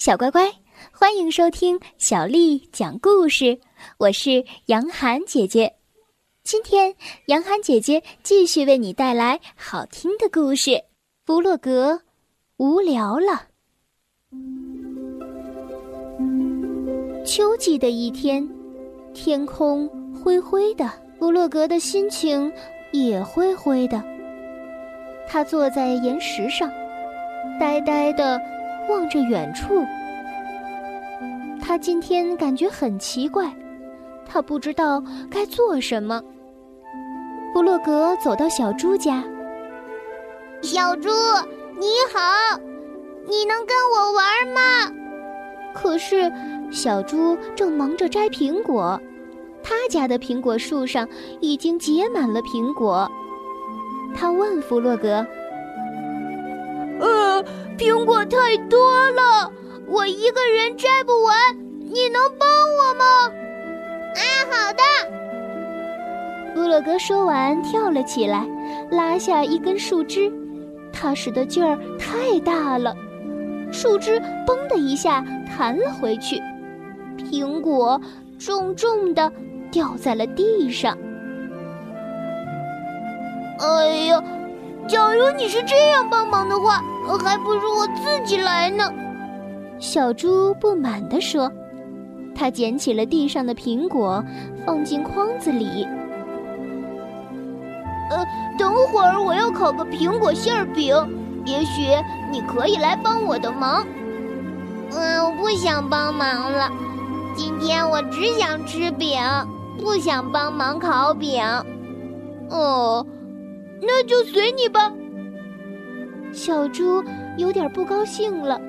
小乖乖，欢迎收听小丽讲故事。我是杨涵姐姐，今天杨涵姐姐继续为你带来好听的故事。弗洛格无聊了。秋季的一天，天空灰灰的，弗洛格的心情也灰灰的。他坐在岩石上，呆呆的。望着远处，他今天感觉很奇怪，他不知道该做什么。布洛格走到小猪家，小猪你好，你能跟我玩吗？可是小猪正忙着摘苹果，他家的苹果树上已经结满了苹果。他问弗洛格。苹果太多了，我一个人摘不完，你能帮我吗？啊，好的。布洛格说完，跳了起来，拉下一根树枝，他使的劲儿太大了，树枝“嘣”的一下弹了回去，苹果重重的掉在了地上。哎呀！假如你是这样帮忙的话，还不如我自己来呢。”小猪不满地说。他捡起了地上的苹果，放进筐子里。呃，等会儿我要烤个苹果馅儿饼，也许你可以来帮我的忙。嗯，我不想帮忙了，今天我只想吃饼，不想帮忙烤饼。哦。那就随你吧。小猪有点不高兴了，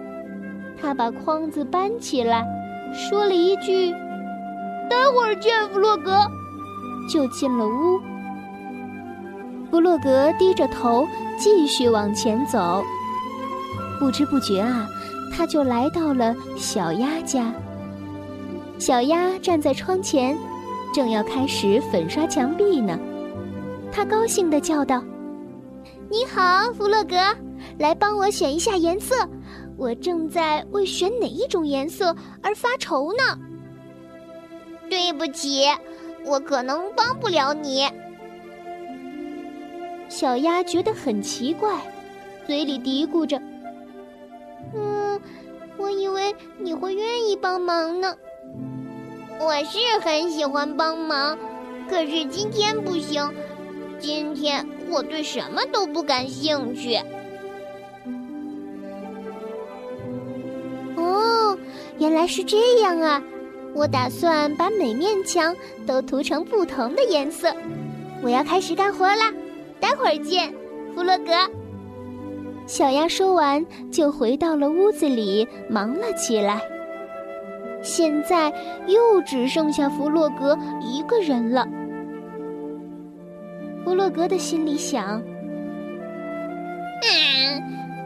他把筐子搬起来，说了一句：“待会儿见，弗洛格。”就进了屋。弗洛格低着头继续往前走，不知不觉啊，他就来到了小鸭家。小鸭站在窗前，正要开始粉刷墙壁呢。他高兴地叫道：“你好，弗洛格，来帮我选一下颜色。我正在为选哪一种颜色而发愁呢。”对不起，我可能帮不了你。小鸭觉得很奇怪，嘴里嘀咕着：“嗯，我以为你会愿意帮忙呢。我是很喜欢帮忙，可是今天不行。”今天我对什么都不感兴趣。哦，原来是这样啊！我打算把每面墙都涂成不同的颜色。我要开始干活啦，待会儿见，弗洛格。小鸭说完，就回到了屋子里，忙了起来。现在又只剩下弗洛格一个人了。弗洛格的心里想：“嗯，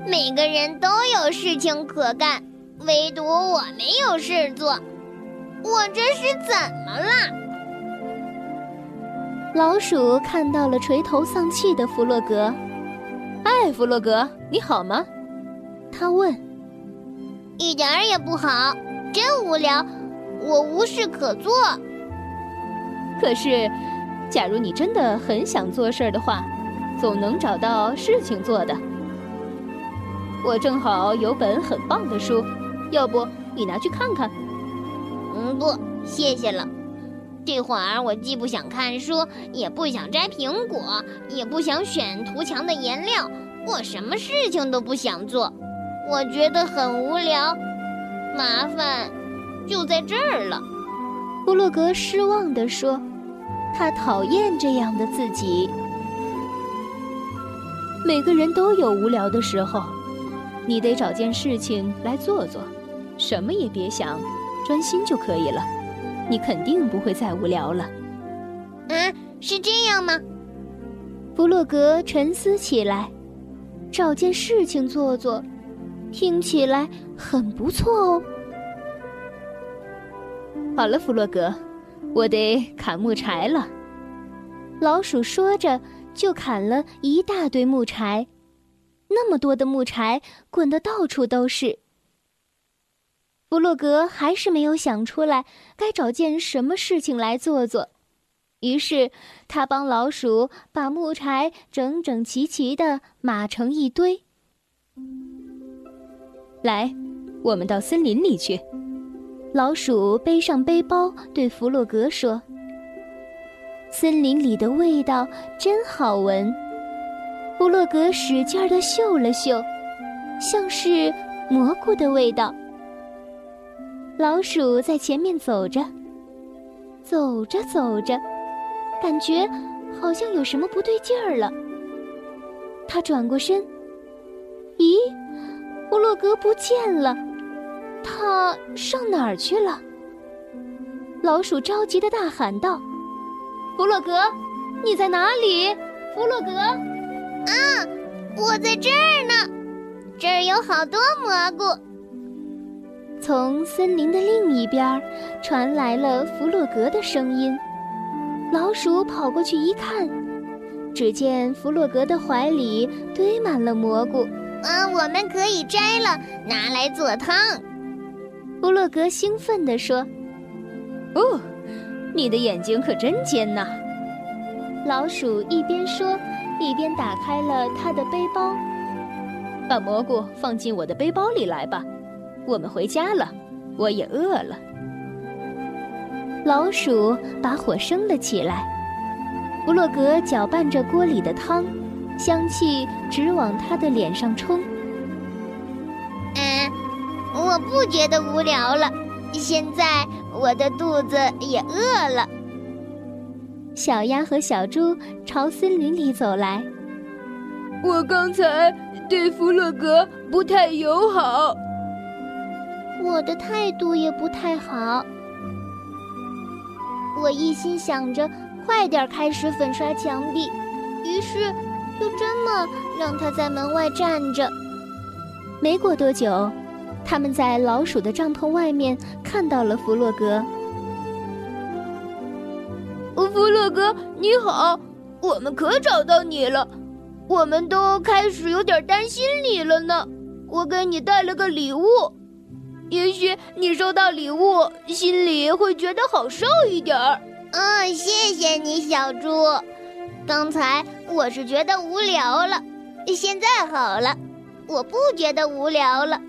每个人都有事情可干，唯独我没有事做，我这是怎么了？”老鼠看到了垂头丧气的弗洛格，“哎，弗洛格，你好吗？”他问。“一点儿也不好，真无聊，我无事可做。”可是。假如你真的很想做事儿的话，总能找到事情做的。我正好有本很棒的书，要不你拿去看看？嗯，不，谢谢了。这会儿我既不想看书，也不想摘苹果，也不想选涂墙的颜料，我什么事情都不想做。我觉得很无聊，麻烦就在这儿了。布洛格失望地说。他讨厌这样的自己。每个人都有无聊的时候，你得找件事情来做做，什么也别想，专心就可以了。你肯定不会再无聊了。嗯，是这样吗？弗洛格沉思起来，找件事情做做，听起来很不错哦。好了，弗洛格。我得砍木柴了。老鼠说着，就砍了一大堆木柴，那么多的木柴滚得到处都是。弗洛格还是没有想出来该找件什么事情来做做，于是他帮老鼠把木柴整整齐齐的码成一堆。来，我们到森林里去。老鼠背上背包，对弗洛格说：“森林里的味道真好闻。”弗洛格使劲儿地嗅了嗅，像是蘑菇的味道。老鼠在前面走着，走着走着，感觉好像有什么不对劲儿了。他转过身，咦，弗洛格不见了，他上哪儿去了？老鼠着急的大喊道：“弗洛格，你在哪里？弗洛格！”啊，我在这儿呢，这儿有好多蘑菇。从森林的另一边传来了弗洛格的声音。老鼠跑过去一看，只见弗洛格的怀里堆满了蘑菇。嗯，我们可以摘了，拿来做汤。弗洛格兴奋地说：“哦，你的眼睛可真尖呐！”老鼠一边说。一边打开了他的背包，把蘑菇放进我的背包里来吧，我们回家了，我也饿了。老鼠把火生了起来，弗洛格搅拌着锅里的汤，香气直往他的脸上冲。嗯，我不觉得无聊了，现在我的肚子也饿了。小鸭和小猪朝森林里走来。我刚才对弗洛格不太友好，我的态度也不太好。我一心想着快点开始粉刷墙壁，于是就这么让他在门外站着。没过多久，他们在老鼠的帐篷外面看到了弗洛格。弗洛格，你好，我们可找到你了，我们都开始有点担心你了呢。我给你带了个礼物，也许你收到礼物，心里会觉得好受一点儿。嗯，谢谢你，小猪。刚才我是觉得无聊了，现在好了，我不觉得无聊了。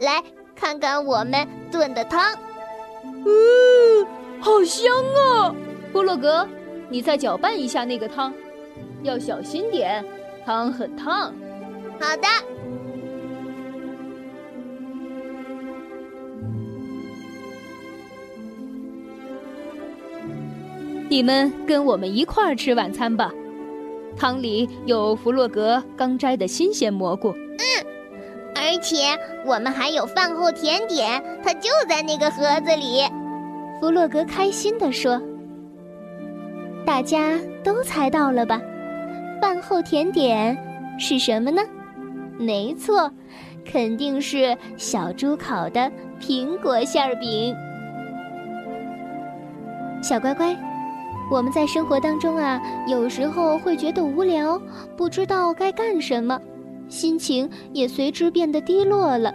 来看看我们炖的汤，嗯，好香啊！布洛格，你再搅拌一下那个汤，要小心点，汤很烫。好的。你们跟我们一块儿吃晚餐吧，汤里有弗洛格刚摘的新鲜蘑菇。且我们还有饭后甜点，它就在那个盒子里。弗洛格开心地说。大家都猜到了吧？饭后甜点是什么呢？没错，肯定是小猪烤的苹果馅饼。小乖乖，我们在生活当中啊，有时候会觉得无聊，不知道该干什么，心情也随之变得低落了。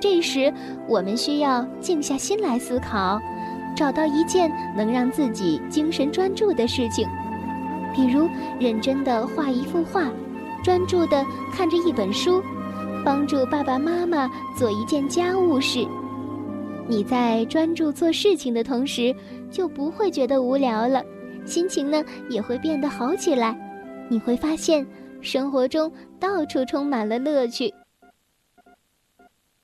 这时，我们需要静下心来思考。找到一件能让自己精神专注的事情，比如认真的画一幅画，专注的看着一本书，帮助爸爸妈妈做一件家务事。你在专注做事情的同时，就不会觉得无聊了，心情呢也会变得好起来。你会发现，生活中到处充满了乐趣。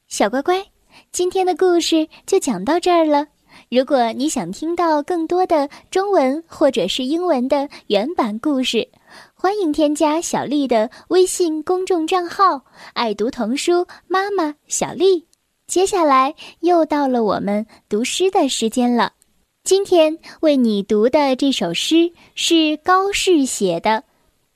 小乖乖，今天的故事就讲到这儿了。如果你想听到更多的中文或者是英文的原版故事，欢迎添加小丽的微信公众账号“爱读童书妈妈小丽”。接下来又到了我们读诗的时间了。今天为你读的这首诗是高适写的《